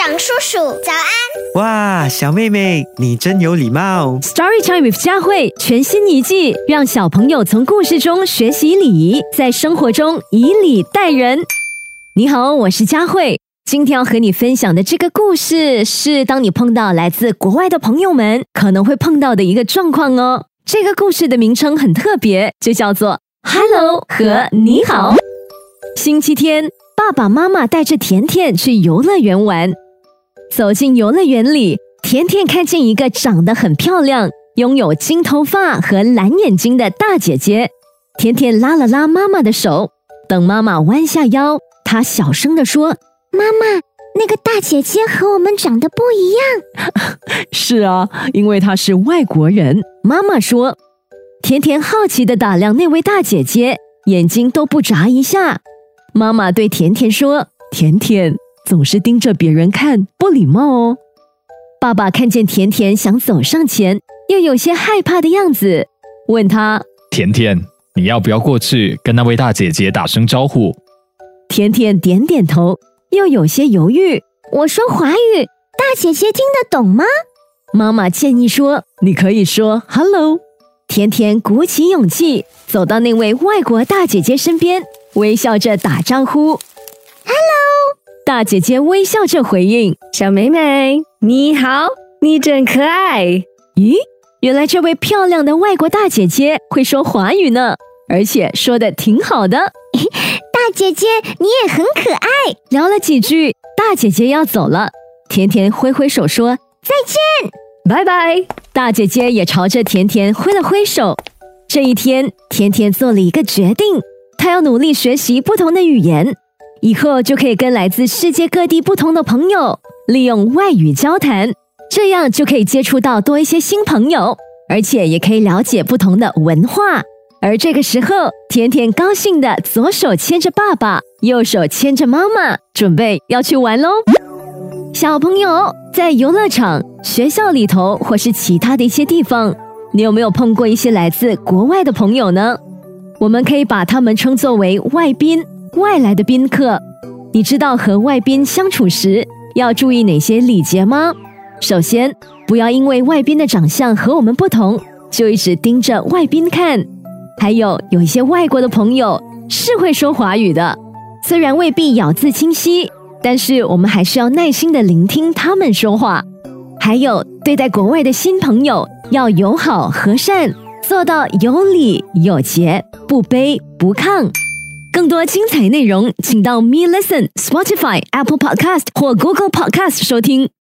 车长叔叔，早安！哇，小妹妹，你真有礼貌。Story Time with 佳慧全新一季，让小朋友从故事中学习礼仪，在生活中以礼待人。你好，我是佳慧。今天要和你分享的这个故事，是当你碰到来自国外的朋友们可能会碰到的一个状况哦。这个故事的名称很特别，就叫做 “Hello” 和“你好”。星期天，爸爸妈妈带着甜甜去游乐园玩。走进游乐园里，甜甜看见一个长得很漂亮、拥有金头发和蓝眼睛的大姐姐。甜甜拉了拉妈妈的手，等妈妈弯下腰，她小声地说妈妈，那个大姐姐和我们长得不一样。“是啊，因为她是外国人。”妈妈说。甜甜好奇地打量那位大姐姐，眼睛都不眨一下。妈妈对甜甜说：“甜甜总是盯着别人看，不礼貌哦。”爸爸看见甜甜想走上前，又有些害怕的样子，问她甜甜，你要不要过去跟那位大姐姐打声招呼？甜甜点点头，又有些犹豫。我说华语，大姐姐听得懂吗？妈妈建议说：“你可以说 ‘hello’。”甜甜鼓起勇气走到那位外国大姐姐身边，微笑着打招呼 “hello”。大姐姐微笑着回应：“小美美，你好，你真可爱。”咦，原来这位漂亮的外国大姐姐会说华语呢，而且说的挺好的。大姐姐，你也很可爱。聊了几句，大姐姐要走了，甜甜挥挥手说再见。拜拜。大姐姐也朝着甜甜挥了挥手。这一天，甜甜做了一个决定，她要努力学习不同的语言，以后就可以跟来自世界各地不同的朋友利用外语交谈，这样就可以接触到多一些新朋友，而且也可以了解不同的文化。而这个时候，甜甜高兴的左手牵着爸爸，右手牵着妈妈，准备要去玩喽。小朋友在游乐场、学校里头，或是其他的一些地方，你有没有碰过一些来自国外的朋友呢？我们可以把他们称作为外宾、外来的宾客。你知道和外宾相处时要注意哪些礼节吗？首先，不要因为外宾的长相和我们不同，就一直盯着外宾看。还有，有一些外国的朋友是会说华语的，虽然未必咬字清晰。但是我们还是要耐心的聆听他们说话，还有对待国外的新朋友要友好和善，做到有礼有节，不卑不亢。更多精彩内容，请到 Me Listen、Spotify、Apple Podcast 或 Google Podcast 收听。